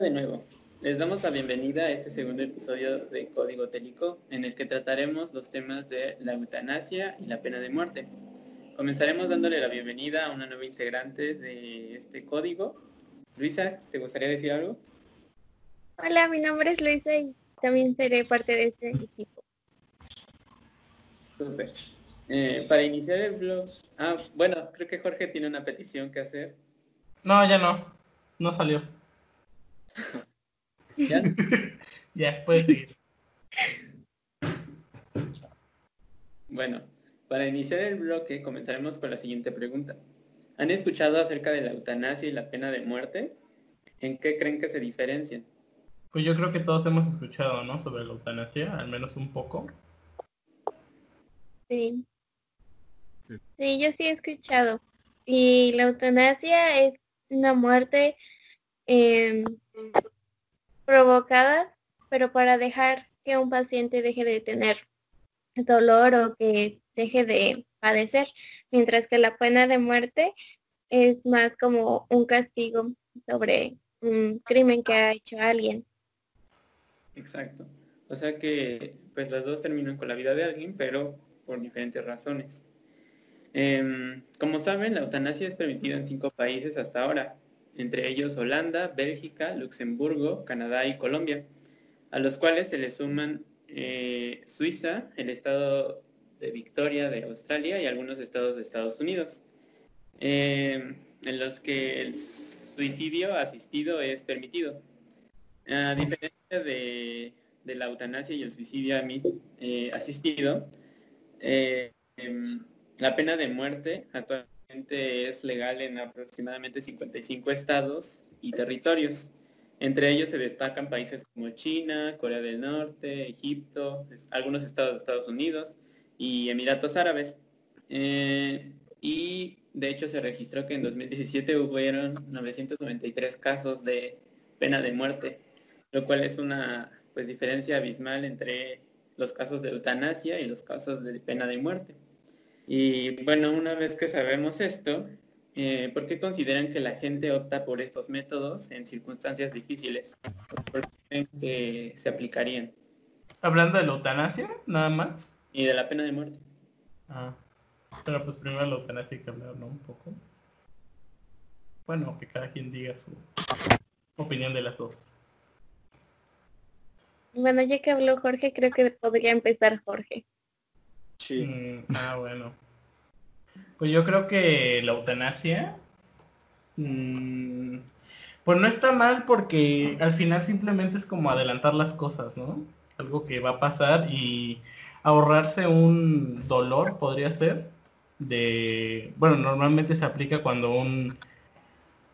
de nuevo. Les damos la bienvenida a este segundo episodio de Código Télico, en el que trataremos los temas de la eutanasia y la pena de muerte. Comenzaremos dándole la bienvenida a una nueva integrante de este código. Luisa, ¿te gustaría decir algo? Hola, mi nombre es Luisa y también seré parte de este equipo. Súper. Eh, para iniciar el blog, ah, bueno, creo que Jorge tiene una petición que hacer. No, ya no. No salió. ¿Ya? ya, puedes seguir. Bueno, para iniciar el bloque comenzaremos con la siguiente pregunta. ¿Han escuchado acerca de la eutanasia y la pena de muerte? ¿En qué creen que se diferencian? Pues yo creo que todos hemos escuchado, ¿no? Sobre la eutanasia, al menos un poco. Sí. Sí, yo sí he escuchado. Y la eutanasia es una muerte em, provocada, pero para dejar que un paciente deje de tener dolor o que deje de padecer, mientras que la pena de muerte es más como un castigo sobre un crimen que ha hecho alguien. Exacto. O sea que pues las dos terminan con la vida de alguien, pero por diferentes razones. Em, como saben, la eutanasia es permitida en cinco países hasta ahora, entre ellos Holanda, Bélgica, Luxemburgo, Canadá y Colombia, a los cuales se le suman eh, Suiza, el estado de Victoria de Australia y algunos estados de Estados Unidos, em, en los que el suicidio asistido es permitido. A diferencia de, la eutanasia y el suicidio eh, asistido, eh, em, la pena de muerte actualmente es legal en aproximadamente 55 estados y territorios. Entre ellos se destacan países como China, Corea del Norte, Egipto, algunos estados de Estados Unidos y Emiratos Árabes. Eh, y de hecho se registró que en 2017 hubieron 993 casos de pena de muerte, lo cual es una pues, diferencia abismal entre los casos de eutanasia y los casos de pena de muerte. Y bueno, una vez que sabemos esto, eh, ¿por qué consideran que la gente opta por estos métodos en circunstancias difíciles? ¿Por qué creen que se aplicarían? Hablando de la eutanasia, nada más. Y de la pena de muerte. Ah, pero pues primero la eutanasia hay que hablar, ¿no? Un poco. Bueno, que cada quien diga su opinión de las dos. Bueno, ya que habló Jorge, creo que podría empezar Jorge. Sí. Mm, ah, bueno. Pues yo creo que la eutanasia, mm, pues no está mal porque al final simplemente es como adelantar las cosas, ¿no? Algo que va a pasar y ahorrarse un dolor podría ser de, bueno, normalmente se aplica cuando un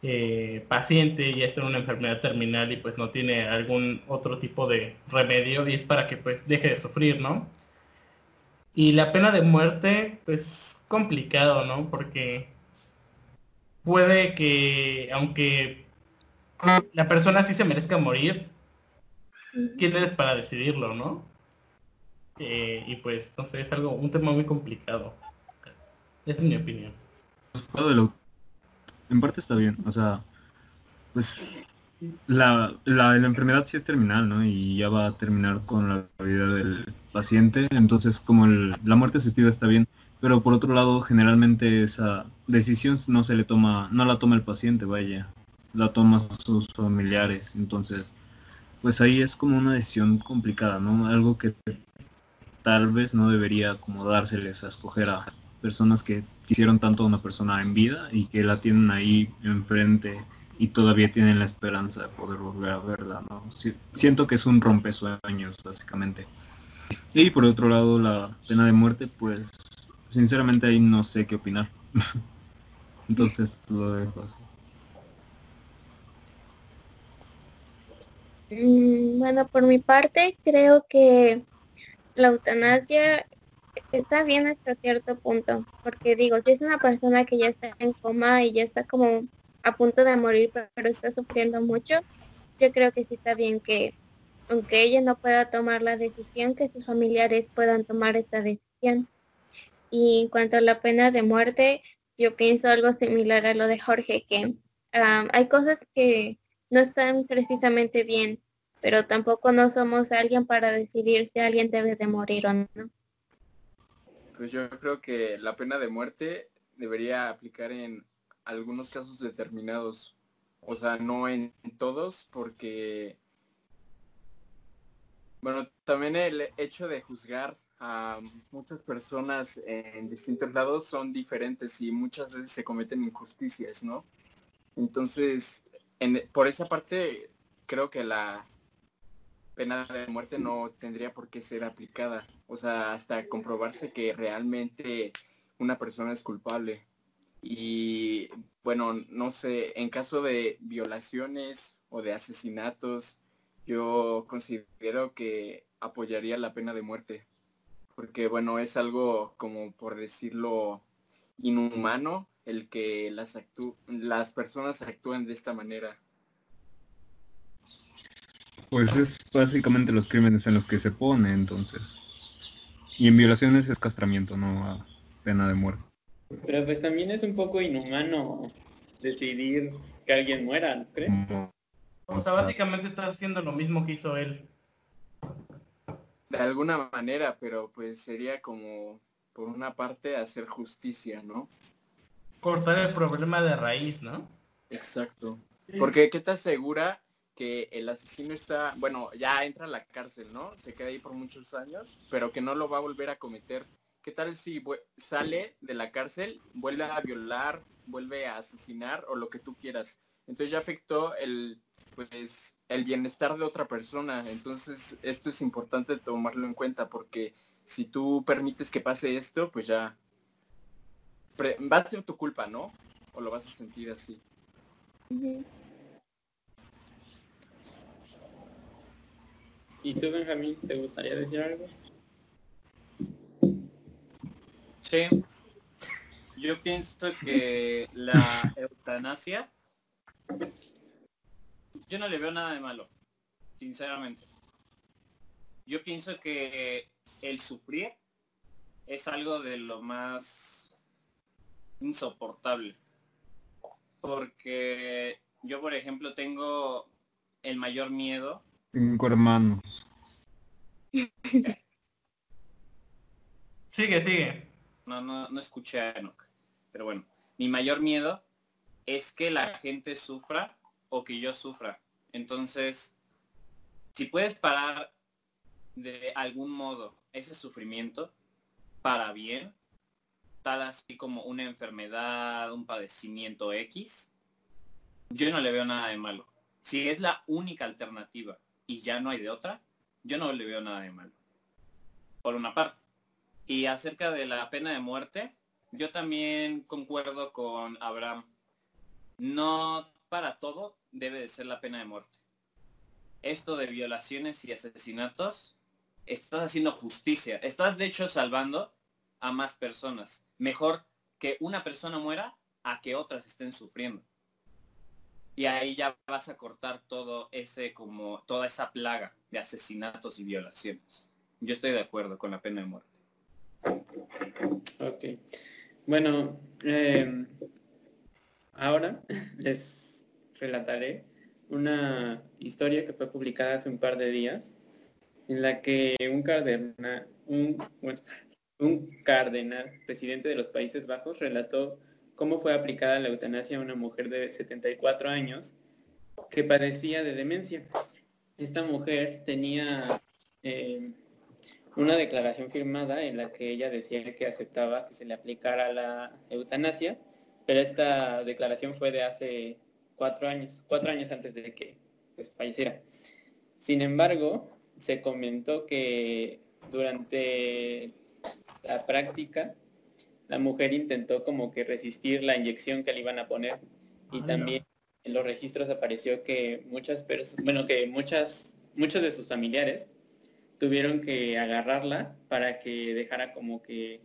eh, paciente ya está en una enfermedad terminal y pues no tiene algún otro tipo de remedio y es para que pues deje de sufrir, ¿no? Y la pena de muerte, pues complicado, ¿no? Porque puede que, aunque la persona sí se merezca morir, ¿quién eres para decidirlo, no? Eh, y pues, no sé, es algo, un tema muy complicado. Esa es mi opinión. En parte está bien, o sea, pues la, la, enfermedad sí es terminal, ¿no? Y ya va a terminar con la vida del paciente, entonces como la muerte asistida está bien, pero por otro lado, generalmente esa decisión no se le toma, no la toma el paciente, vaya, la toma sus familiares, entonces, pues ahí es como una decisión complicada, ¿no? Algo que tal vez no debería como dárseles a escoger a personas que quisieron tanto a una persona en vida y que la tienen ahí enfrente y todavía tienen la esperanza de poder volver a verla, ¿no? siento que es un rompesueños, básicamente. Y por otro lado, la pena de muerte, pues, sinceramente ahí no sé qué opinar. Entonces lo dejo así. Mm, bueno, por mi parte, creo que la eutanasia está bien hasta cierto punto, porque digo, si es una persona que ya está en coma y ya está como a punto de morir, pero está sufriendo mucho, yo creo que sí está bien que, aunque ella no pueda tomar la decisión, que sus familiares puedan tomar esta decisión. Y en cuanto a la pena de muerte, yo pienso algo similar a lo de Jorge, que hay cosas que no están precisamente bien, pero tampoco no somos alguien para decidir si alguien debe de morir o no. Pues yo creo que la pena de muerte debería aplicar en algunos casos determinados. O sea, no en todos, porque, bueno, también el hecho de juzgar a muchas personas en distintos lados son diferentes y muchas veces se cometen injusticias, ¿no? Entonces, por esa parte, creo que la pena de muerte no tendría por qué ser aplicada. O sea, hasta comprobarse que realmente una persona es culpable. Y bueno, no sé, en caso de violaciones o de asesinatos, yo considero que apoyaría la pena de muerte. Porque bueno, es algo como por decirlo inhumano el que las, las personas actúen de esta manera. Pues es básicamente los crímenes en los que se pone entonces. Y en violaciones es castramiento, no a pena de muerte. Pero pues también es un poco inhumano decidir que alguien muera, ¿no crees? O sea, básicamente estás haciendo lo mismo que hizo él. De alguna manera, pero pues sería como, por una parte, hacer justicia, ¿no? cortar el problema de raíz, ¿no? Exacto. Porque ¿qué te asegura que el asesino está, bueno, ya entra a la cárcel, ¿no? Se queda ahí por muchos años, pero que no lo va a volver a cometer. ¿Qué tal si sale de la cárcel, vuelve a violar, vuelve a asesinar o lo que tú quieras? Entonces ya afectó el, pues, el bienestar de otra persona. Entonces esto es importante tomarlo en cuenta porque si tú permites que pase esto, pues ya va a ser tu culpa, ¿no? O lo vas a sentir así. ¿Y tú, Benjamín, te gustaría decir algo? Sí. Yo pienso que la eutanasia, yo no le veo nada de malo, sinceramente. Yo pienso que el sufrir es algo de lo más insoportable. Porque yo, por ejemplo, tengo el mayor miedo. Cinco hermanos. sigue, sigue. No, no, no escuché a Enoch. Pero bueno, mi mayor miedo es que la gente sufra o que yo sufra. Entonces, si puedes parar de algún modo ese sufrimiento para bien, así como una enfermedad, un padecimiento X, yo no le veo nada de malo. Si es la única alternativa y ya no hay de otra, yo no le veo nada de malo. Por una parte. Y acerca de la pena de muerte, yo también concuerdo con Abraham. No para todo debe de ser la pena de muerte. Esto de violaciones y asesinatos, estás haciendo justicia. Estás de hecho salvando a más personas mejor que una persona muera a que otras estén sufriendo. Y ahí ya vas a cortar todo ese, como, toda esa plaga de asesinatos y violaciones. Yo estoy de acuerdo con la pena de muerte. Ok. Bueno, em, ahora les relataré una historia que fue publicada hace un par de días en la que un cardenal, un, un cardenal, presidente de los Países Bajos, relató cómo fue aplicada la eutanasia a una mujer de 74 años que padecía de demencia. Esta mujer tenía eh, una declaración firmada en la que ella decía que aceptaba que se le aplicara la eutanasia, pero esta declaración fue de hace cuatro años, cuatro años antes de que pues, falleciera. Sin embargo, se comentó que durante la práctica, la mujer intentó como que resistir la inyección que le iban a poner y también en los registros apareció que muchas personas, bueno, que muchas, muchos de sus familiares tuvieron que agarrarla para que dejara como que,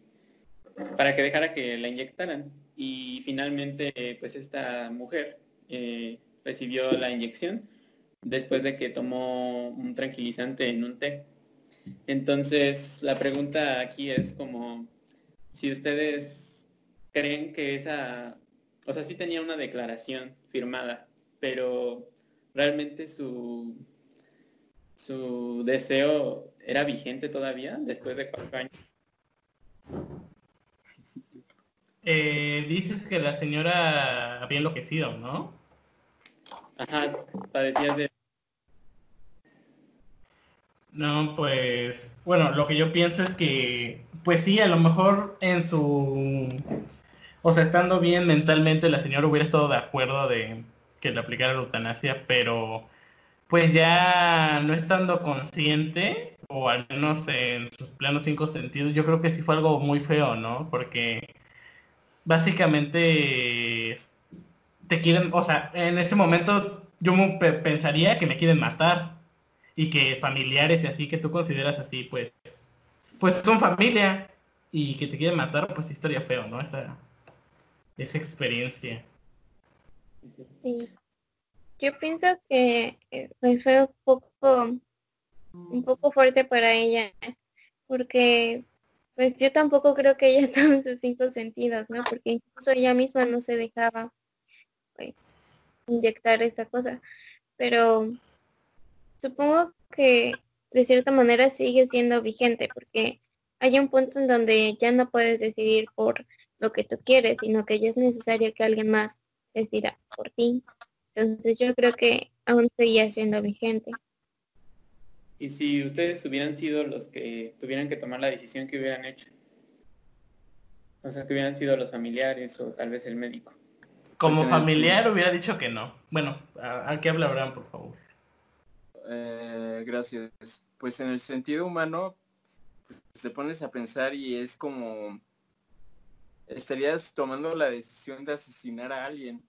para que dejara que la inyectaran. Y finalmente, pues esta mujer eh, recibió la inyección después de que tomó un tranquilizante en un té. Entonces, la pregunta aquí es como si ustedes creen que esa, o sea, sí tenía una declaración firmada, pero realmente su, su deseo era vigente todavía después de cuatro años. Eh, dices que la señora había enloquecido, ¿no? Ajá, padecía de... No, pues, bueno, lo que yo pienso es que, pues sí, a lo mejor en su, o sea, estando bien mentalmente, la señora hubiera estado de acuerdo de que le aplicara la eutanasia, pero pues ya no estando consciente, o al menos en sus planos cinco sentidos, yo creo que sí fue algo muy feo, ¿no? Porque básicamente te quieren, o sea, en ese momento yo pensaría que me quieren matar y que familiares y así que tú consideras así, pues, pues son familia y que te quieren matar, pues historia feo, ¿no? Esa, esa experiencia. Yo pienso que pues, fue un poco, un poco fuerte para ella, porque pues yo tampoco creo que ella estaba en sus cinco sentidos, ¿no? Porque incluso ella misma no se dejaba pues, inyectar esta cosa. Pero supongo que de cierta manera sigue siendo vigente, porque hay un punto en donde ya no puedes decidir por lo que tú quieres, sino que ya es necesario que alguien más decida por ti. Entonces yo creo que aún seguía siendo vigente. ¿Y si ustedes hubieran sido los que tuvieran que tomar la decisión que hubieran hecho? O sea, que hubieran sido los familiares o tal vez el médico. Como pues familiar hubiera dicho que no. Bueno, ¿a, qué habla Abraham, por favor? Eh, gracias. Pues en el sentido humano, pues, se pones a pensar y es como estarías tomando la decisión de asesinar a alguien.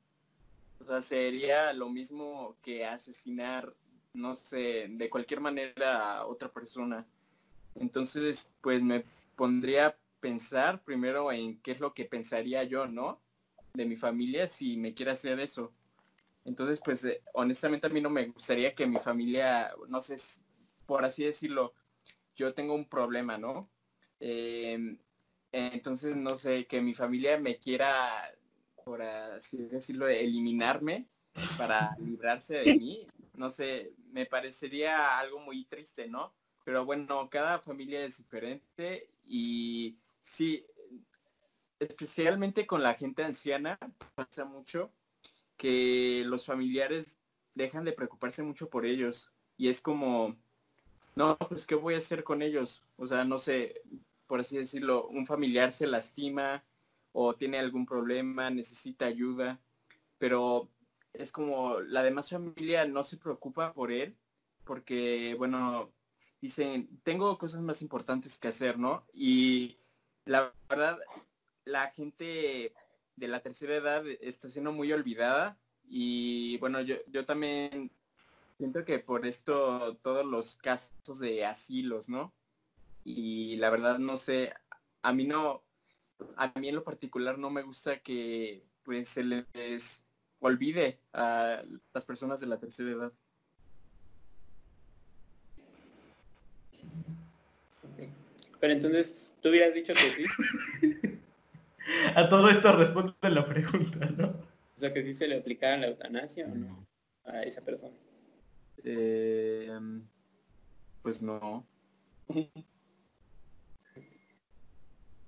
O sea, sería lo mismo que asesinar no sé, de cualquier manera a otra persona. Entonces, pues me pondría a pensar primero en qué es lo que pensaría yo, ¿no? De mi familia si me quiere hacer eso. Entonces, pues eh, honestamente a mí no me gustaría que mi familia, no sé, por así decirlo, yo tengo un problema, ¿no? Em, entonces, no sé, que mi familia me quiera, por así decirlo, eliminarme para librarse de mí, no sé, me parecería algo muy triste, ¿no? Pero bueno, cada familia es diferente y sí, especialmente con la gente anciana pasa mucho que los familiares dejan de preocuparse mucho por ellos y es como, no, pues ¿qué voy a hacer con ellos? O sea, no sé, por así decirlo, un familiar se lastima o tiene algún problema, necesita ayuda, pero es como la demás familia no se preocupa por él porque, bueno, dicen, tengo cosas más importantes que hacer, ¿no? Y la verdad, la gente de la tercera edad está siendo muy olvidada y bueno, yo, yo también siento que por esto todos los casos de asilos, ¿no? Y la verdad no sé, a mí no, a mí en lo particular no me gusta que pues se les olvide a las personas de la tercera edad. Pero entonces, ¿tú hubieras dicho que sí? a todo esto responde la pregunta, ¿no? O sea, que sí se le aplicara la eutanasia o no a esa persona. Eh, pues no.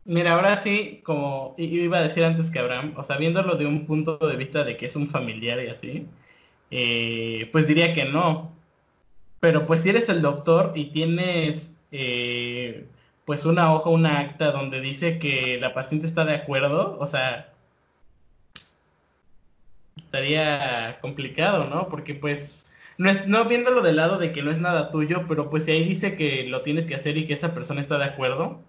Mira, ahora sí, como iba a decir antes que Abraham, o sea, viéndolo de un punto de vista de que es un familiar y así, eh, pues diría que no. Pero pues si eres el doctor y tienes eh, pues una hoja, una acta donde dice que la paciente está de acuerdo, o sea, estaría complicado, ¿no? Porque pues no es no viéndolo del lado de que no es nada tuyo, pero pues si ahí dice que lo tienes que hacer y que esa persona está de acuerdo,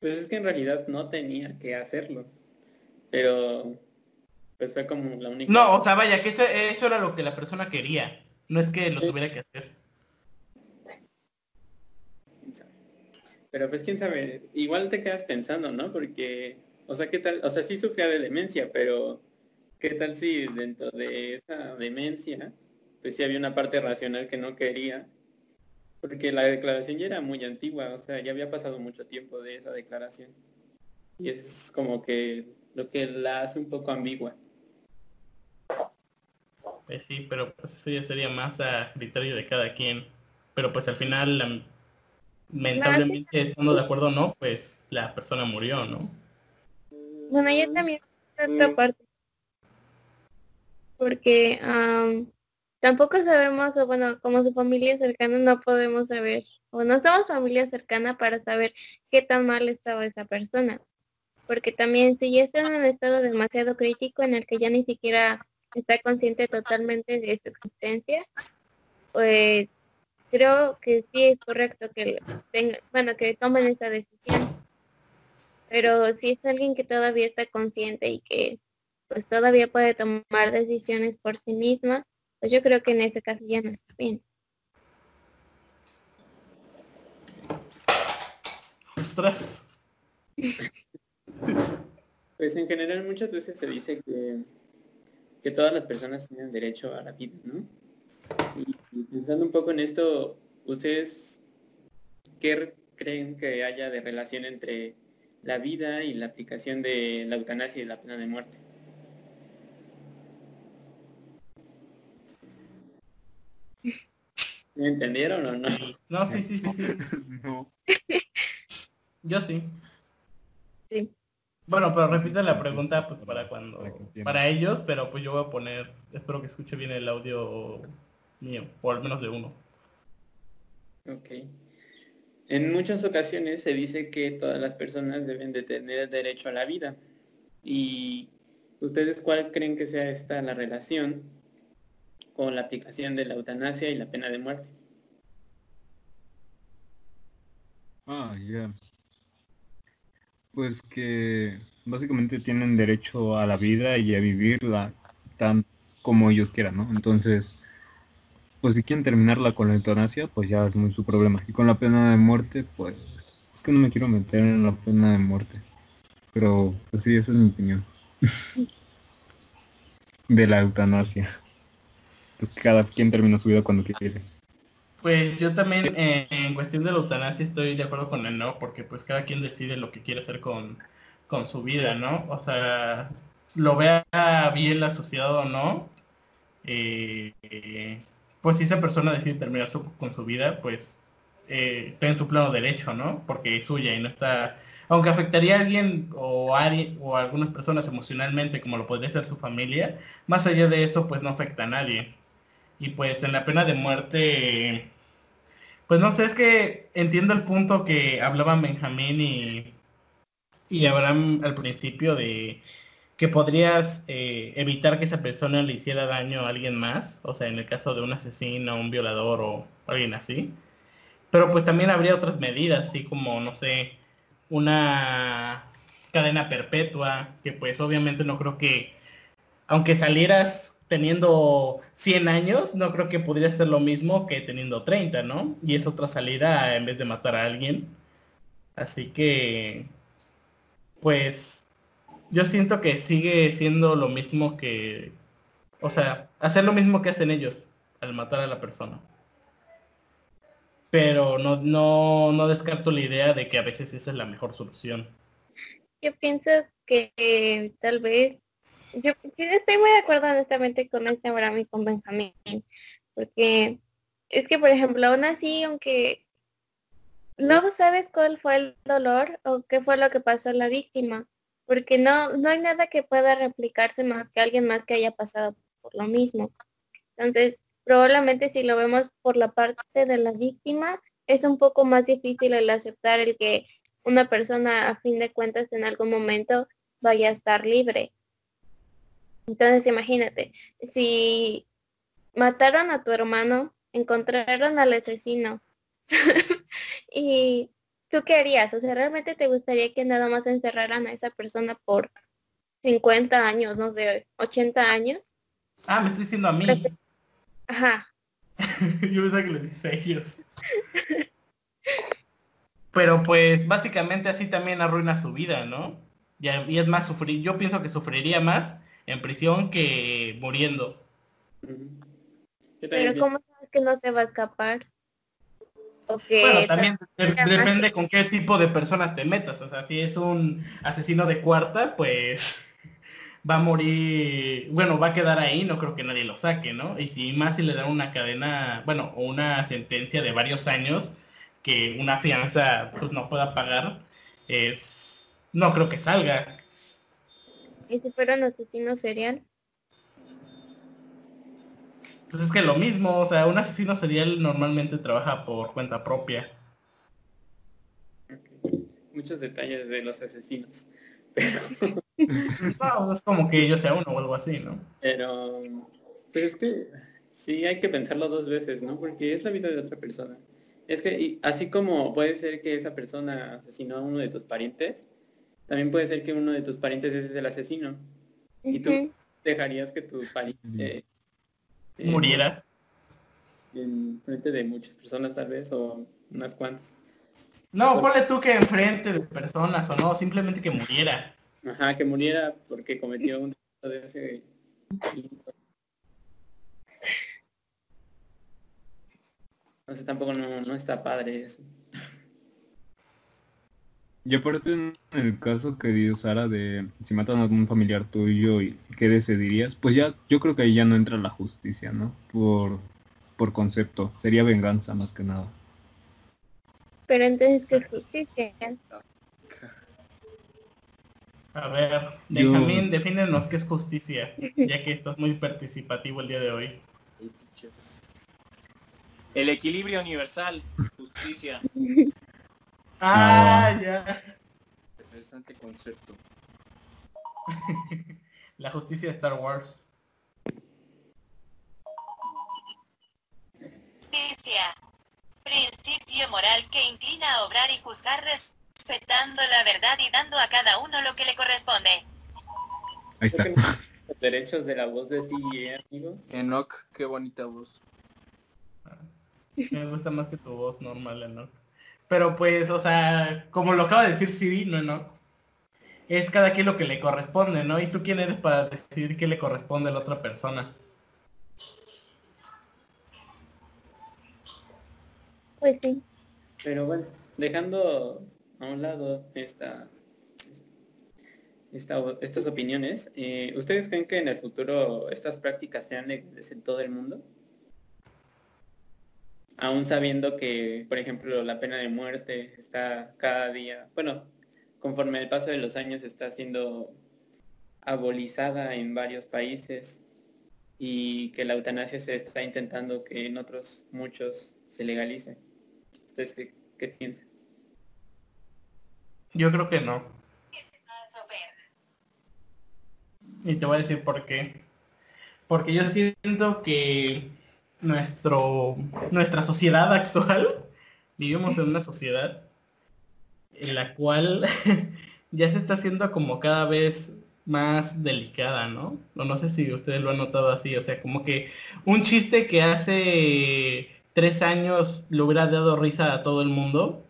pues es que en realidad no tenía que hacerlo. Pero pues fue como la única. No, o sea, vaya, que eso, eso era lo que la persona quería. No es que lo tuviera que hacer. Pero pues quién sabe, igual te quedas pensando, ¿no? Porque, o sea, ¿qué tal? O sea, sí sufría de demencia, pero ¿qué tal si dentro de esa demencia, pues sí había una parte racional que no quería porque la declaración ya era muy antigua, o sea, ya había pasado mucho tiempo de esa declaración. Y es como que lo que la hace un poco ambigua. Pues sí, pero pues eso ya sería más a criterio de cada quien. Pero pues al final, lamentablemente, estando de acuerdo o no, pues la persona murió, ¿no? Bueno, yo también otra parte. Porque tampoco sabemos, o bueno, como su familia cercana no podemos saber, o no somos familia cercana para saber qué tan mal estaba esa persona. Porque también si ya está en un estado demasiado crítico en el que ya ni siquiera está consciente totalmente de su existencia, pues creo que sí es correcto que tenga, bueno, que tomen esa decisión. Pero si es alguien que todavía está consciente y que pues todavía puede tomar decisiones por sí misma, pues yo creo que en ese caso ya no está bien. Ostras. Pues en general muchas veces se dice que, que todas las personas tienen derecho a la vida, ¿no? Y, pensando un poco en esto, ¿ustedes qué creen que haya de relación entre la vida y la aplicación de la eutanasia y la pena de muerte? ¿Me entendieron o no? No, sí, sí, sí, sí. No. Yo sí. Sí. Bueno, pero repite la pregunta pues para cuando para ellos, pero pues yo voy a poner, espero que escuche bien el audio mío, o al menos de uno. Ok. En muchas ocasiones se dice que todas las personas deben de tener derecho a la vida. ¿Y ustedes cuál creen que sea esta la relación con la aplicación de la eutanasia y la pena de muerte? Ah, ya. Pues que básicamente tienen derecho a la vida y a vivirla tan como ellos quieran, ¿no? Entonces, pues si quieren terminarla con la eutanasia, pues ya es muy su problema. Y con la pena de muerte, pues es que no me quiero meter en la pena de muerte. Pero, pues sí, esa es mi opinión. de la eutanasia. Pues cada quien termina su vida cuando quiere. Pues yo también eh, en cuestión de la eutanasia estoy de acuerdo con el no, porque pues cada quien decide lo que quiere hacer con, con su vida, ¿no? O sea, lo vea bien la sociedad o no, eh, pues si esa persona decide terminar con su vida, pues eh, está en su plano derecho, ¿no? Porque es suya y no está... Aunque afectaría a alguien o a, o a algunas personas emocionalmente, como lo podría ser su familia, más allá de eso, pues no afecta a nadie. Y pues en la pena de muerte, pues no sé, es que entiendo el punto que hablaban Benjamín y, y Abraham al principio de que podrías eh, evitar que esa persona le hiciera daño a alguien más, o sea, en el caso de un asesino, un violador o alguien así. Pero pues también habría otras medidas, así como, no sé, una cadena perpetua, que pues obviamente no creo que, aunque salieras teniendo 100 años, no creo que podría ser lo mismo que teniendo 30, ¿no? Y es otra salida en vez de matar a alguien. Así que, pues, yo siento que sigue siendo lo mismo que, o sea, hacer lo mismo que hacen ellos al matar a la persona. Pero no, no, no descarto la idea de que a veces esa es la mejor solución. Yo pienso que tal vez yo estoy muy de acuerdo honestamente con ese Abraham y con Benjamín, porque es que, por ejemplo, aún así, aunque no sabes cuál fue el dolor o qué fue lo que pasó a la víctima, porque no, no hay nada que pueda replicarse más que alguien más que haya pasado por lo mismo. Entonces, probablemente si lo vemos por la parte de la víctima, es un poco más difícil el aceptar el que una persona a fin de cuentas en algún momento vaya a estar libre. Entonces imagínate, si mataron a tu hermano, encontraron al asesino y tú qué harías? O sea, ¿realmente te gustaría que nada más encerraran a esa persona por 50 años, no sé, 80 años? Ah, me estoy diciendo a mí. Ajá. Yo pensaba que lo dices a ellos. Pero pues básicamente así también arruina su vida, ¿no? Y, y es más sufrir, yo pienso que sufriría más en prisión que muriendo. Pero ¿cómo sabes que no se va a escapar? Bueno, también depende con qué tipo de personas te metas. O sea, si es un asesino de cuarta, pues va a morir, bueno, va a quedar ahí, no creo que nadie lo saque, ¿no? Y si más si le dan una cadena, bueno, o una sentencia de varios años que una fianza pues no pueda pagar, es, no creo que salga. ¿Y si fuera un asesino serial? Pues es que lo mismo, o sea, un asesino serial normalmente trabaja por cuenta propia. Muchos detalles de los asesinos. no, es como que yo sea uno o algo así, ¿no? Pero, pues es que sí hay que pensarlo dos veces, ¿no? Porque es la vida de otra persona. Es que así como puede ser que esa persona asesinó a uno de tus parientes, también puede ser que uno de tus parientes es el asesino. Y tú dejarías que tu pariente eh, muriera en frente de muchas personas tal vez o unas cuantas. No, ponle tú que enfrente de personas o no, simplemente que muriera. Ajá, que muriera porque cometió un delito de ese... No sé, tampoco no, está padre eso. Y aparte en el caso que dio Sara de si matan a algún familiar tuyo y qué decidirías, pues ya yo creo que ahí ya no entra la justicia, ¿no? Por, por concepto, sería venganza más que nada. Pero entonces, ¿qué es justicia? A ver, Benjamín, defínenos qué es justicia, ya que estás muy participativo el día de hoy. El equilibrio universal, justicia. ah, ya. Interesante concepto. La justicia de Star Wars. Justicia principio moral que inclina a obrar y juzgar respetando la verdad y dando a cada uno lo que le corresponde. Ahí está. Los derechos de la voz de CIE, amigo. Enoch, qué bonita voz. Me gusta más que tu voz normal, Enoch. Pero pues, o sea, como lo acaba de decir Siri, no Enoch. Es cada quien lo que le corresponde, ¿no? Y tú quién eres para decidir qué le corresponde a la otra persona. Pues sí. Pero bueno, dejando a un lado esta, estas opiniones, eh, ¿ustedes creen que en el futuro estas prácticas sean legales en todo el mundo? Aún sabiendo que, por ejemplo, la pena de muerte está cada día, bueno, conforme el paso de los años está siendo abolizada en varios países y que la eutanasia se está intentando que en otros muchos se legalice. ¿Ustedes qué, piensan? Yo creo que no. Y te voy a decir por qué. Porque yo siento que nuestro, nuestra sociedad actual, vivimos en una sociedad en la cual ya se está haciendo como cada vez más delicada, ¿no? No, no sé si ustedes lo han notado así, o sea, como que un chiste que hace tres años le hubiera dado risa a todo el mundo,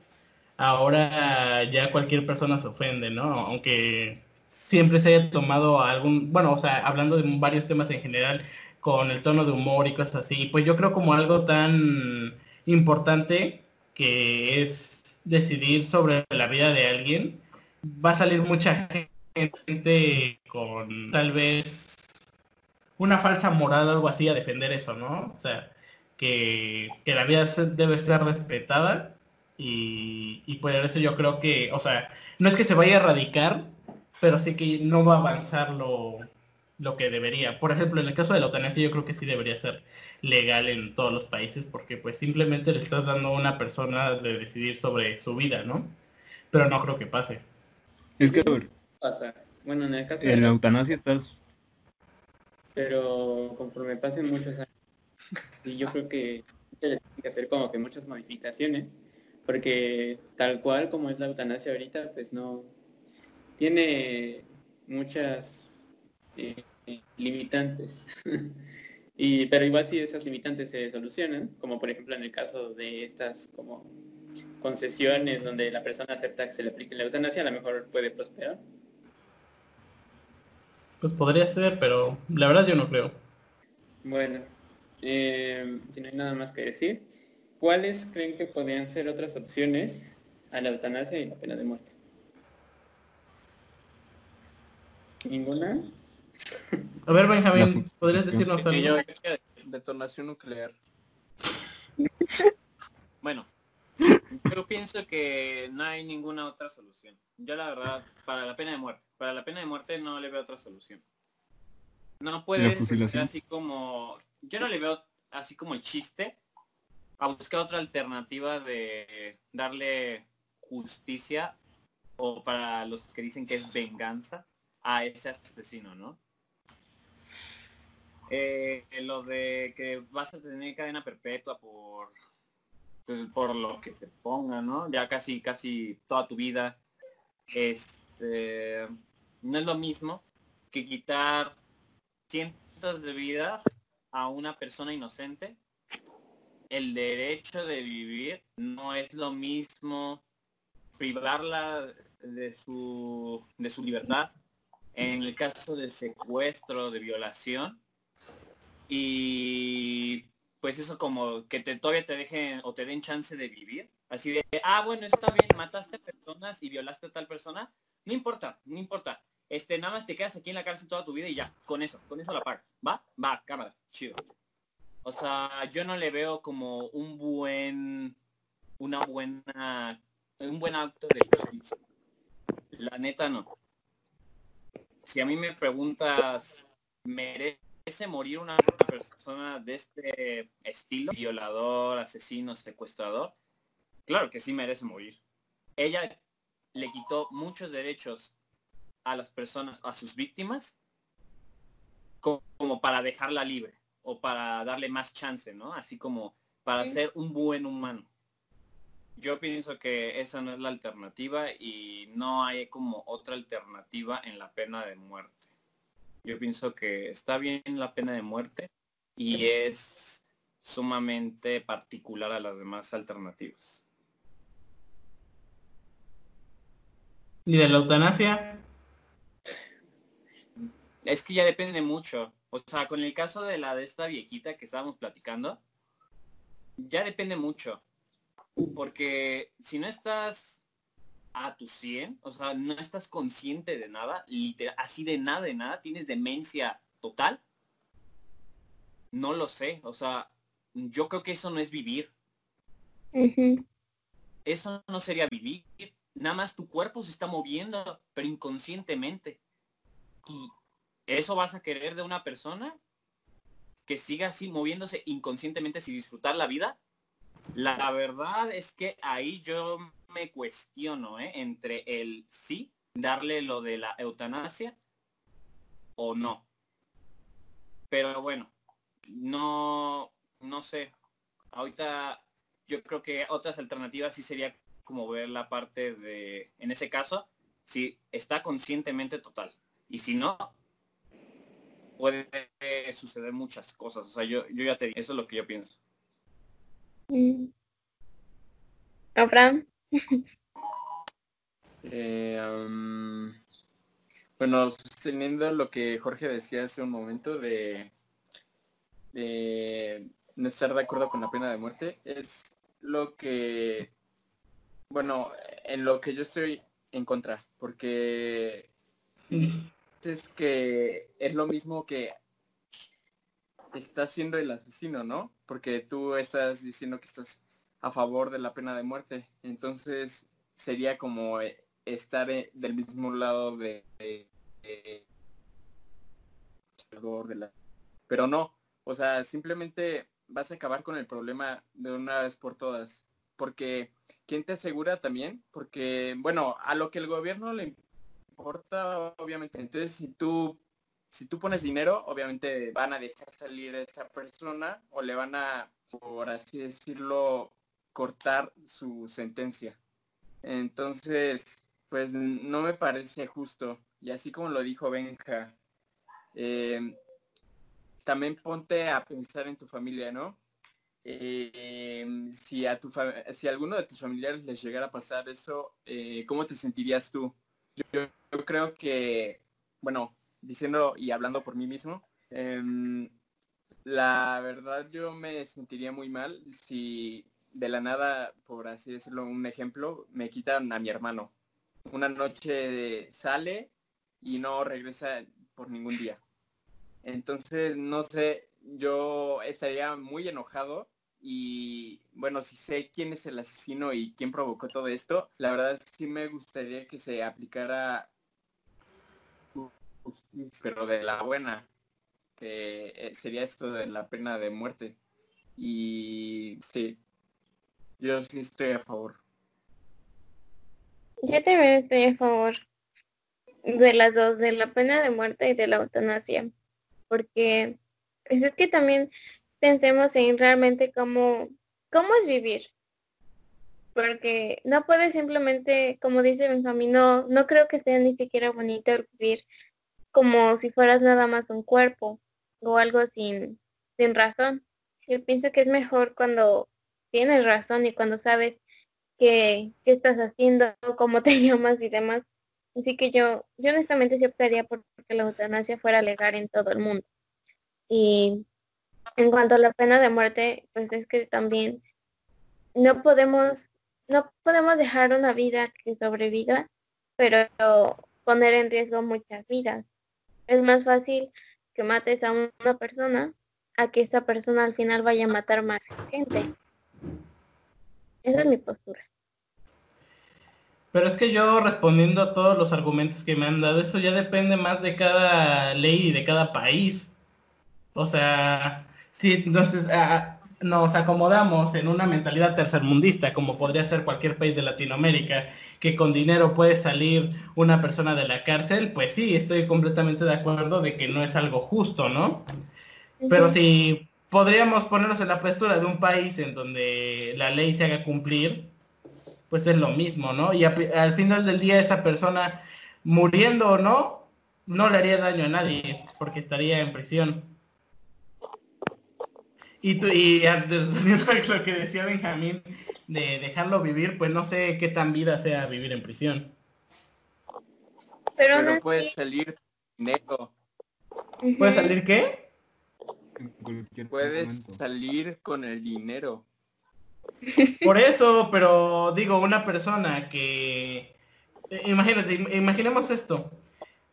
ahora ya cualquier persona se ofende, ¿no? Aunque siempre se haya tomado algún, bueno, o sea, hablando de varios temas en general, con el tono de humor y cosas así, pues yo creo como algo tan importante que es decidir sobre la vida de alguien, va a salir mucha gente con tal vez una falsa moral o algo así a defender eso, ¿no? O sea, que, la vida debe ser respetada y, y, por eso yo creo que, o sea, no es que se vaya a erradicar, pero sí que no va a avanzar lo, lo que debería. Por ejemplo, en el caso de la eutanasia yo creo que sí debería ser legal en todos los países porque pues simplemente le estás dando a una persona de decidir sobre su vida, ¿no? Pero no creo que pase. Es que pasa. Bueno, en el caso de la eutanasia estás pero conforme pasen muchos años y yo creo que tiene que hacer como que muchas modificaciones, porque tal cual como es la eutanasia ahorita, pues no tiene muchas eh, limitantes. y, pero igual si esas limitantes se solucionan, como por ejemplo en el caso de estas como concesiones donde la persona acepta que se le aplique la eutanasia, a lo mejor puede prosperar. Pues podría ser, pero la verdad yo no creo. Bueno, eh, si no hay nada más que decir, ¿cuáles creen que podrían ser otras opciones a la eutanasia y la pena de muerte? ¿Ninguna? A ver, Benjamín, ¿podrías decirnos algo? yo- Detonación nuclear. bueno, yo pienso que no hay ninguna otra solución. Yo la verdad, para la pena de muerte, para la pena de muerte no le veo otra solución. No puedes fusilación? así como, yo no le veo así como el chiste a buscar otra alternativa de darle justicia o para los que dicen que es venganza a ese asesino, ¿no? Eh, lo de que vas a tener cadena perpetua por pues, por lo que te ponga, ¿no? Ya casi casi toda tu vida este no es lo mismo que quitar cientos de vidas a una persona inocente. El derecho de vivir no es lo mismo privarla de su de su libertad en el caso de secuestro, de violación y pues eso como que te, todavía te dejen o te den chance de vivir. Así de, ah, bueno, está bien, mataste personas y violaste a tal persona. No importa, no importa. Este, nada más te quedas aquí en la cárcel toda tu vida y ya, con eso, con eso la pagas. ¿Va? Va, cámara, chido. O sea, yo no le veo como un buen, una buena, un buen acto de justicia. La neta no. Si a mí me preguntas, ¿merece morir una persona de este estilo? Violador, asesino, secuestrador. Claro que sí merece morir. Ella le quitó muchos derechos a las personas, a sus víctimas, co- como para dejarla libre o para darle más chance, ¿no? Así como para Sí. ser un buen humano. Yo pienso que esa no es la alternativa y no hay como otra alternativa en la pena de muerte. Yo pienso que está bien la pena de muerte y es sumamente particular a las demás alternativas. ¿Y de la eutanasia? Es que ya depende mucho. O sea, con el caso de la de esta viejita que estábamos platicando, ya depende mucho. Porque si no estás a tu 100, o sea, no estás consciente de nada, literal, así de nada, de nada, tienes demencia total, no lo sé. O sea, yo creo que eso no es vivir. Eso no sería vivir. Nada más tu cuerpo se está moviendo, pero inconscientemente. Y eso vas a querer de una persona que siga así moviéndose inconscientemente sin disfrutar la vida. La verdad es que ahí yo me cuestiono, ¿eh? Entre el sí, darle lo de la eutanasia o no. Pero bueno, no, no sé. Ahorita yo creo que otras alternativas sí sería como ver la parte de, en ese caso, si está conscientemente total. Y si no, puede suceder muchas cosas. O sea, yo, yo ya te digo, eso es lo que yo pienso. Mm. Abraham. Eh, bueno, sosteniendo lo que Jorge decía hace un momento de, de no estar de acuerdo con la pena de muerte, es lo que, bueno, en lo que yo estoy en contra, porque es que es lo mismo que está haciendo el asesino, ¿no? Porque tú estás diciendo que estás a favor de la pena de muerte. Entonces sería como eh, estar eh, del mismo lado de, de- la- Pero no, o sea, simplemente vas a acabar con el problema de una vez por todas. Porque, ¿quién te asegura también? Porque, bueno, a lo que el gobierno le importa, obviamente. Entonces, si tú si tú pones dinero, obviamente van a dejar salir a esa persona o le van a, por así decirlo, cortar su sentencia. Entonces, pues no me parece justo. Y así como lo dijo Benja, eh, también ponte a pensar en tu familia, ¿no? Eh, si a tu si alguno de tus familiares les llegara a pasar eso, eh, ¿cómo te sentirías tú? Yo, yo creo que, bueno, diciendo y hablando por mí mismo, em, la verdad yo me sentiría muy mal si de la nada, por así decirlo, un ejemplo, me quitan a mi hermano. Una noche sale y no regresa por ningún día. Entonces, no sé, yo estaría muy enojado y bueno, si sé quién es el asesino y quién provocó todo esto, la verdad sí me gustaría que se aplicara pero de la buena, que eh, sería esto de la pena de muerte. Y sí, yo sí estoy a favor. Yo también estoy a favor de las dos, de la pena de muerte y de la eutanasia, porque pues, es que también pensemos en realmente cómo, cómo es vivir, porque no puede simplemente, como dice Benjamín, no, no creo que sea ni siquiera bonito vivir como si fueras nada más un cuerpo o algo sin, sin razón. Yo pienso que es mejor cuando tienes razón y cuando sabes qué, qué estás haciendo, cómo te llamas y demás. Así que yo, yo honestamente sí optaría por que la eutanasia fuera legal en todo el mundo. Y en cuanto a la pena de muerte, pues es que también no podemos, no podemos dejar una vida que sobreviva, pero poner en riesgo muchas vidas. Es más fácil que mates a una persona a que esta persona al final vaya a matar más gente. Esa es mi postura. Pero es que yo respondiendo a todos los argumentos que me han dado, eso ya depende más de cada ley y de cada país. O sea, si entonces nos acomodamos en una mentalidad tercermundista, como podría ser cualquier país de Latinoamérica, que con dinero puede salir una persona de la cárcel, pues sí, estoy completamente de acuerdo de que no es algo justo, ¿no? Pero si podríamos ponernos en la postura de un país en donde la ley se haga cumplir, pues es lo mismo, ¿no? Y al final del día esa persona, muriendo o no, no le haría daño a nadie, porque estaría en prisión. Y, tú, y lo que decía Benjamín de dejarlo vivir, pues no sé qué tan vida sea vivir en prisión. Pero, Pero puedes salir dinero. ¿Puedes salir qué? Puedes salir con el dinero. Por eso, pero digo, una persona que... Eh, imagínate, imaginemos esto.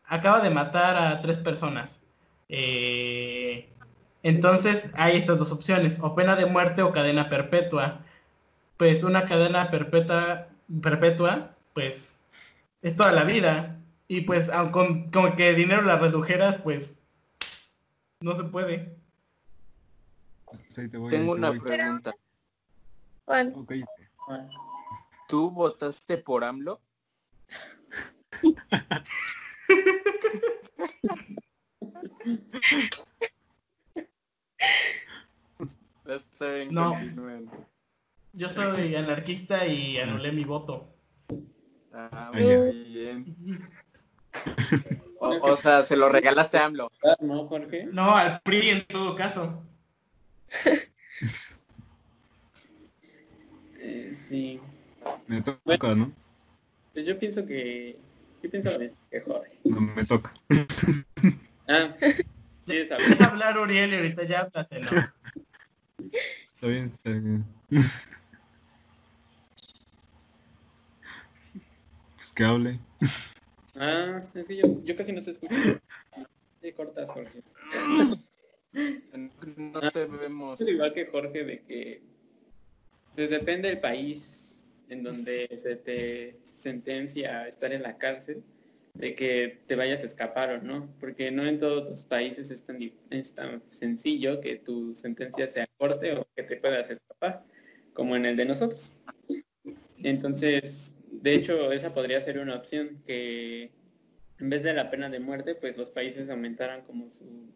Acaba de matar a tres personas. Eh, entonces hay estas dos opciones, o pena de muerte o cadena perpetua. Pues una cadena perpetua, perpetua pues es toda la vida. Y pues con, con que dinero la redujeras, pues no se puede. Tengo una pregunta. ¿Tú votaste por AMLO? no. Yo soy anarquista y anulé mi voto. Ah, muy bien. O, sea, se lo regalaste a AMLO. ¿No, No, al PRI en todo caso. Eh, sí. Me toca, ¿no? Pues yo pienso que... ¿Qué pienso Que Jorge. No, me toca. Ah, ¿quieres hablar? hablar Uriel y ahorita ya hablas, ¿no? Está bien, está bien. Pues que hable. Ah, es que yo, yo casi no te escucho. Te cortas, Jorge. No te vemos. Es igual que Jorge de que pues depende del país en donde se te sentencia a estar en la cárcel de que te vayas a escapar o no, porque no en todos los países es tan, es tan sencillo que tu sentencia sea corte o que te puedas escapar, como en el de nosotros. Entonces, de hecho, esa podría ser una opción, que en vez de la pena de muerte, pues los países aumentaran como su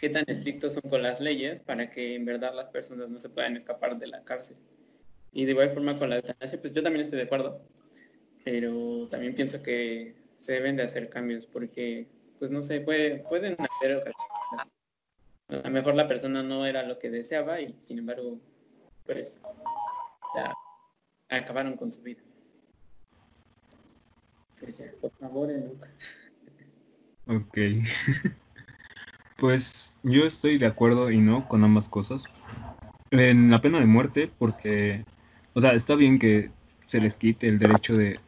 qué tan estrictos son con las leyes para que en verdad las personas no se puedan escapar de la cárcel. Y de igual forma con la eutanasia, pues yo también estoy de acuerdo, pero también pienso que se deben de hacer cambios porque, pues no sé, puede, pueden hacer A lo mejor la persona no era lo que deseaba y sin embargo, pues acabaron con su vida. Pues ya, por favor, nunca. Ok. pues yo estoy de acuerdo y no con ambas cosas. En la pena de muerte, porque, o sea, está bien que se les quite el derecho de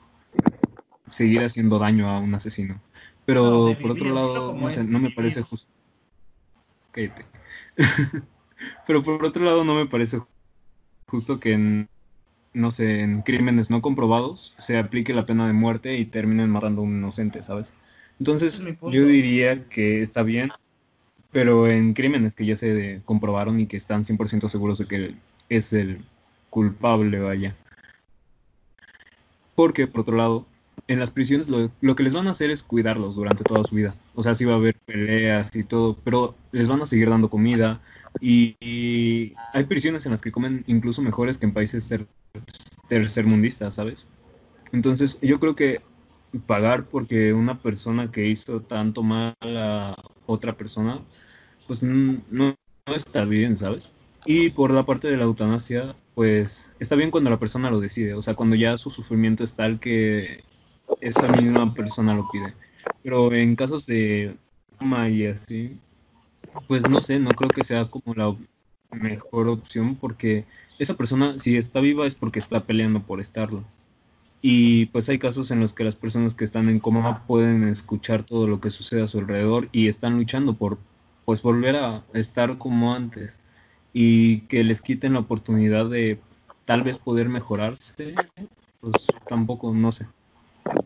seguir haciendo daño a un asesino. Pero por otro lado, no, me parece justo. cállate. Pero por otro lado no me parece justo que en, no sé, en crímenes no comprobados se aplique la pena de muerte y terminen matando a un inocente, ¿sabes? Entonces yo diría que está bien, pero en crímenes que ya se comprobaron y que están 100% seguros de que es el culpable, vaya. Porque, por otro lado, en las prisiones lo, lo que les van a hacer es cuidarlos durante toda su vida. O sea, sí va a haber peleas y todo, pero les van a seguir dando comida. Y, hay prisiones en las que comen incluso mejores que en países ter- tercermundistas, ¿sabes? Entonces, yo creo que pagar porque una persona que hizo tanto mal a otra persona, pues no, no está bien, ¿sabes? Y por la parte de la eutanasia, pues está bien cuando la persona lo decide, o sea, cuando ya su sufrimiento es tal que esa misma persona lo pide. Pero en casos de coma y así, pues no sé, no creo que sea como la mejor opción porque esa persona si está viva es porque está peleando por estarlo. Y pues hay casos en los que las personas que están en coma pueden escuchar todo lo que sucede a su alrededor y están luchando por pues volver a estar como antes y que les quiten la oportunidad de tal vez poder mejorarse, pues tampoco, no sé.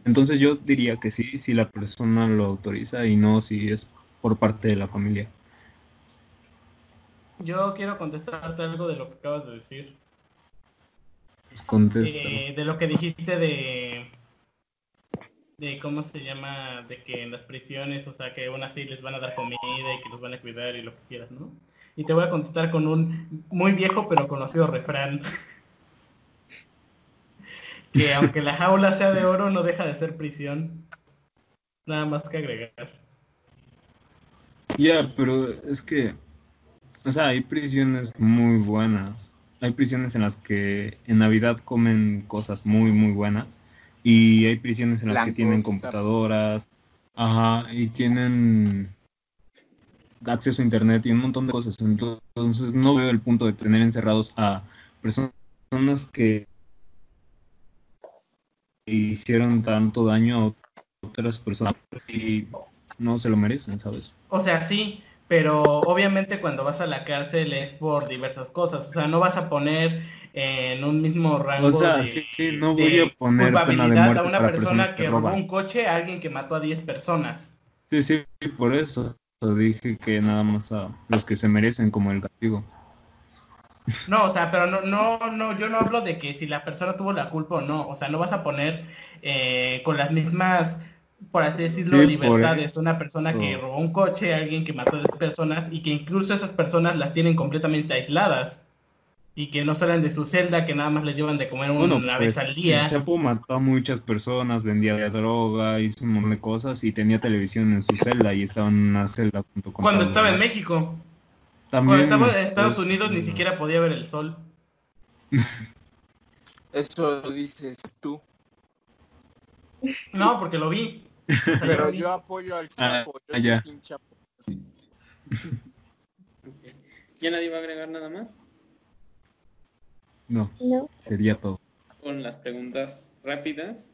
Entonces yo diría que sí, si la persona lo autoriza y no si es por parte de la familia. Yo quiero contestarte algo de lo que acabas de decir. Pues. Eh, de lo que dijiste de de cómo se llama de que en las prisiones o sea que aún así les van a dar comida y que los van a cuidar y lo que quieras no y te voy a contestar con un muy viejo pero conocido refrán que aunque la jaula sea de oro no deja de ser prisión nada más que agregar Ya, pero es que, o sea, hay prisiones muy buenas. Hay prisiones en las que en Navidad comen cosas muy, muy buenas. Y hay prisiones en las que tienen computadoras, ajá, y tienen acceso a internet y un montón de cosas. Entonces no veo el punto de tener encerrados a personas que hicieron tanto daño a otras personas y no se lo merecen, ¿sabes? O sea, sí, pero obviamente cuando vas a la cárcel es por diversas cosas. O sea, no vas a poner en un mismo rango O sea, de, sí, sí, no de a poner culpabilidad a una persona que que robó un coche a alguien que mató a 10 personas. Sí, sí, por eso dije que nada más a los que se merecen como el castigo. No, o sea, pero no, no, no, yo no hablo de que si la persona tuvo la culpa o no. O sea, no vas a poner eh, con las mismas, por así decirlo, Sí, libertades. Una persona que robó un coche, alguien que mató a 10 personas y que incluso esas personas las tienen completamente aisladas. Y que no salen de su celda, que nada más les llevan de comer Bueno, una pues, vez al día. el Chapo mató a muchas personas, vendía droga, hizo un montón de cosas y tenía televisión en su celda y estaba en una celda junto con Cuando estaba en. México. También, Cuando estaba en Estados pues, Unidos ni siquiera podía ver el sol. Eso dices tú. No, porque lo vi. O sea, yo Pero lo vi. yo apoyo al Ah, Chapo. yo ah, soy ya. Team Chapo. Sí. ¿Ya nadie va a agregar nada más? No, No. sería todo. Con las preguntas rápidas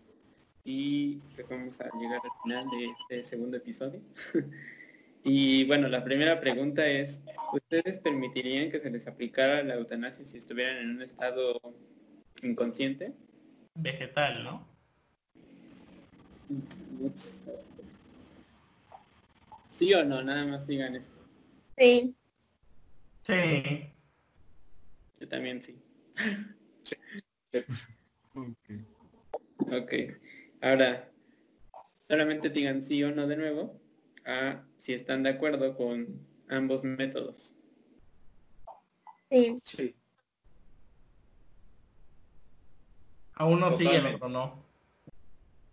y pues vamos a llegar al final de este segundo episodio. y bueno, la primera pregunta es, ¿ustedes permitirían que se les aplicara la eutanasia si estuvieran en un estado inconsciente? Vegetal, ¿no? ¿Sí o no? Nada más digan eso. Sí. Sí. Yo también sí. Ok. Ok. Ahora, solamente digan sí o no de nuevo a si están de acuerdo con ambos métodos. Sí. Sí. A uno Totalmente. otro no.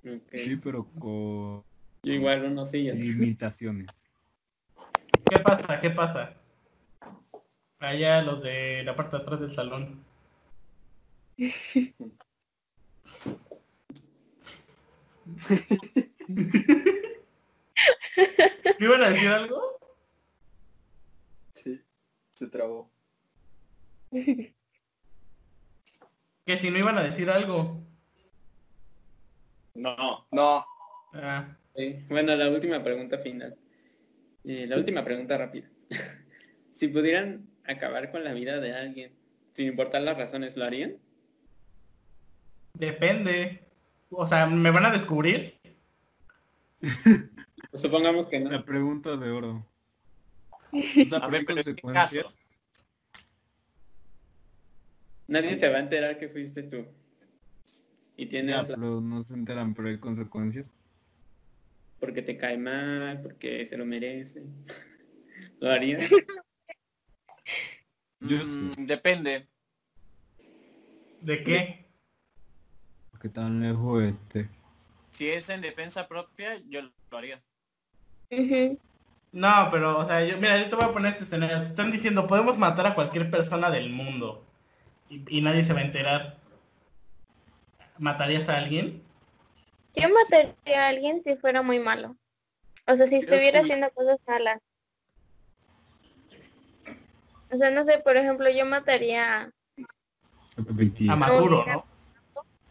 Ok. Sí, pero con Yo igual uno otro- limitaciones. ¿Qué pasa? ¿Qué pasa? Allá los de la parte de atrás del salón. ¿Me iban a decir algo? Sí. Se trabó. Que si no iban a decir algo. No. No. Ah, Sí. Bueno, la última pregunta final. Eh, la última pregunta rápida. Si pudieran acabar con la vida de alguien, sin importar las razones, ¿lo harían? Depende. O sea, ¿me van a descubrir? Pues supongamos que no. La pregunta de oro. O sea, A ¿pero ver, hay pero ¿en qué consecuencias? caso? Nadie se va a enterar que fuiste tú. Y tienes Ya, la- pero no se enteran, pero hay consecuencias. porque te cae mal, porque se lo merece. ¿Lo harían? Yo Mm, sí. Depende. ¿De qué? ¿Qué tan lejos este? Si es en defensa propia, yo lo haría. No, pero, o sea, yo, mira, yo te voy a poner este escenario. Te están diciendo, podemos matar a cualquier persona del mundo. Y, y nadie se va a enterar. ¿Matarías a alguien? Yo mataría a alguien si fuera muy malo. O sea, si Yo estuviera sí. haciendo cosas malas. O sea, no sé, por ejemplo, yo mataría. A Maduro, ¿no?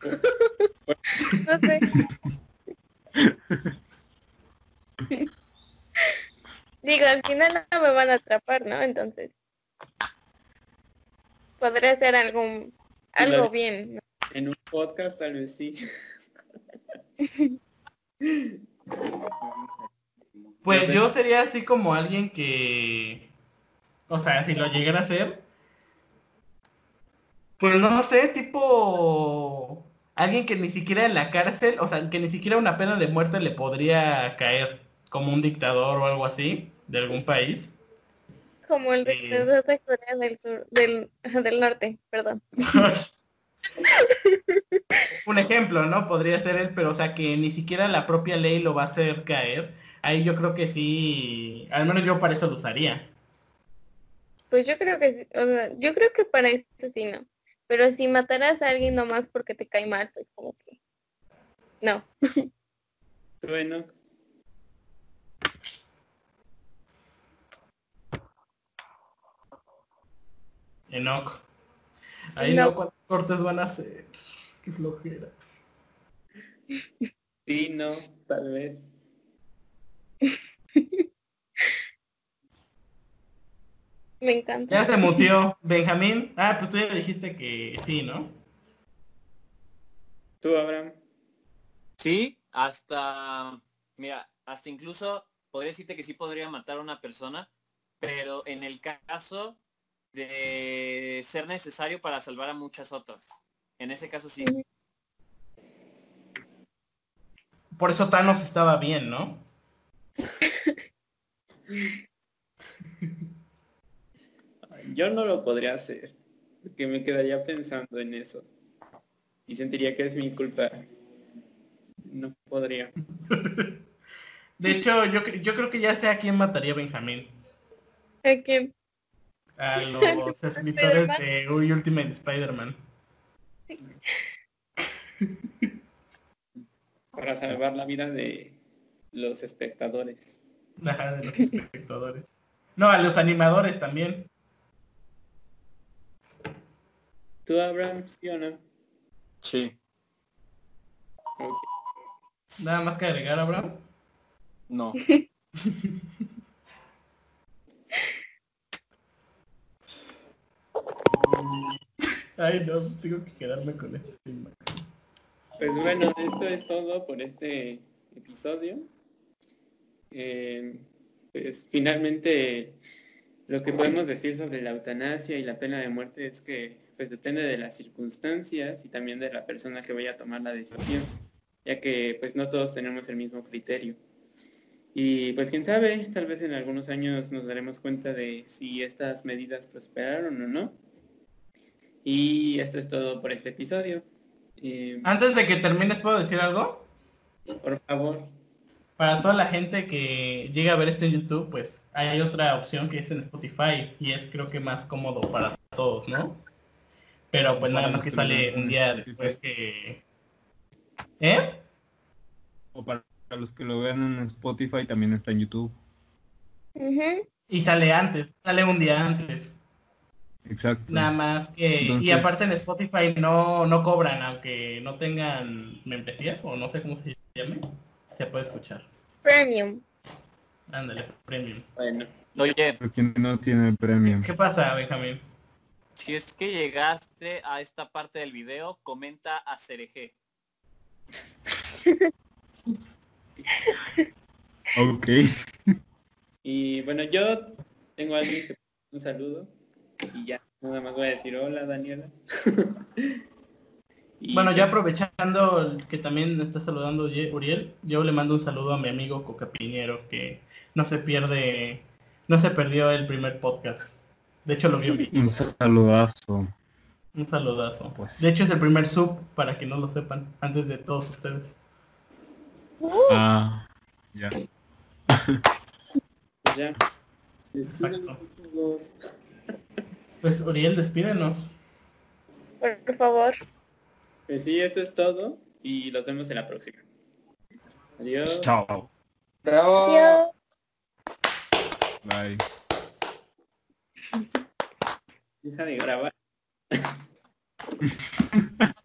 No sé, digo, al final no me van a atrapar, ¿no? Entonces, podría hacer algún, algo bien. ¿no? En un podcast tal vez sí. Pues yo sería así como alguien que... O sea, si lo llegara a hacer... Pues no sé, tipo... Alguien que ni siquiera en la cárcel, o sea, que ni siquiera una pena de muerte le podría caer, como un dictador o algo así, de algún país. Como el Sí. dictador de Corea del Sur, del, del Norte, perdón. un ejemplo, ¿no? Podría ser él, pero o sea, que ni siquiera la propia ley lo va a hacer caer. Ahí yo creo que sí, al menos yo para eso lo usaría. Pues yo creo que, sí, o sea, yo creo que para eso sí, no. Pero si mataras a alguien nomás porque te cae mal, pues como que, no. Bueno, Enoch. Ahí No. no, ¿cuántos cortes van a hacer? Qué flojera. sí, no, tal vez. Me encanta. Ya se mutió. Benjamín. Ah, pues tú ya dijiste que sí, ¿no? ¿Tú, Abraham? Sí, hasta, mira, hasta incluso podría decirte que sí podría matar a una persona, pero en el caso de ser necesario para salvar a muchas otras. En ese caso sí. Por eso Thanos estaba bien, ¿no? Yo no lo podría hacer, porque me quedaría pensando en eso. Y sentiría que es mi culpa. No podría. De hecho, yo, yo creo que ya sé a quién mataría Benjamín. ¿A quién? A los escritores de Uy, Ultimate Spider-Man. Para salvar la vida de los espectadores. Ajá, de los espectadores. No, a los animadores también. ¿Tú, Abraham, sí o no? Sí. Ok. Nada más que agregar, Abraham. No. Ay, no, tengo que quedarme con este tema. Pues bueno, esto es todo por este episodio. Eh, pues finalmente lo que podemos decir sobre la eutanasia y la pena de muerte es que pues depende de las circunstancias y también de la persona que vaya a tomar la decisión, ya que pues no todos tenemos el mismo criterio. Y pues quién sabe, tal vez en algunos años nos daremos cuenta de si estas medidas prosperaron o no. Y esto es todo por este episodio. Eh, Antes de que termines, ¿puedo decir algo? por favor. Para toda la gente que llega a ver esto en YouTube, pues hay otra opción que es en Spotify y es creo que más cómodo para todos, ¿no? Pero pues nada más que sale un día después que... ¿Eh? O para los que lo vean en Spotify también está en YouTube. Ujú. Y sale antes, sale un día antes. Exacto. Nada más que... Y aparte en Spotify no, no cobran, aunque no tengan membresía, o no sé cómo se llame, se puede escuchar. Premium. Ándale, premium. Bueno, Oye, Pero quien no tiene premio. ¿Qué pasa, Benjamín? Si es que llegaste a esta parte del video, comenta a Cereje. Ok. y bueno, yo tengo a alguien que un saludo y ya, nada más voy a decir hola Daniela. Y- Bueno, ya aprovechando que también está saludando Uriel, yo le mando un saludo a mi amigo Coca Piñero, que no se pierde, no se perdió el primer podcast. De hecho lo vio. Un saludazo. Un saludazo. Pues. De hecho es el primer sub, para que no lo sepan, antes de todos ustedes. Ah, ya. pues ya. Exacto. Pues Uriel, despídenos. Por favor. Pues sí, esto es todo y los vemos en la próxima. Adiós. Chao. ¡Bravo! Adiós. Bye. Deja de grabar.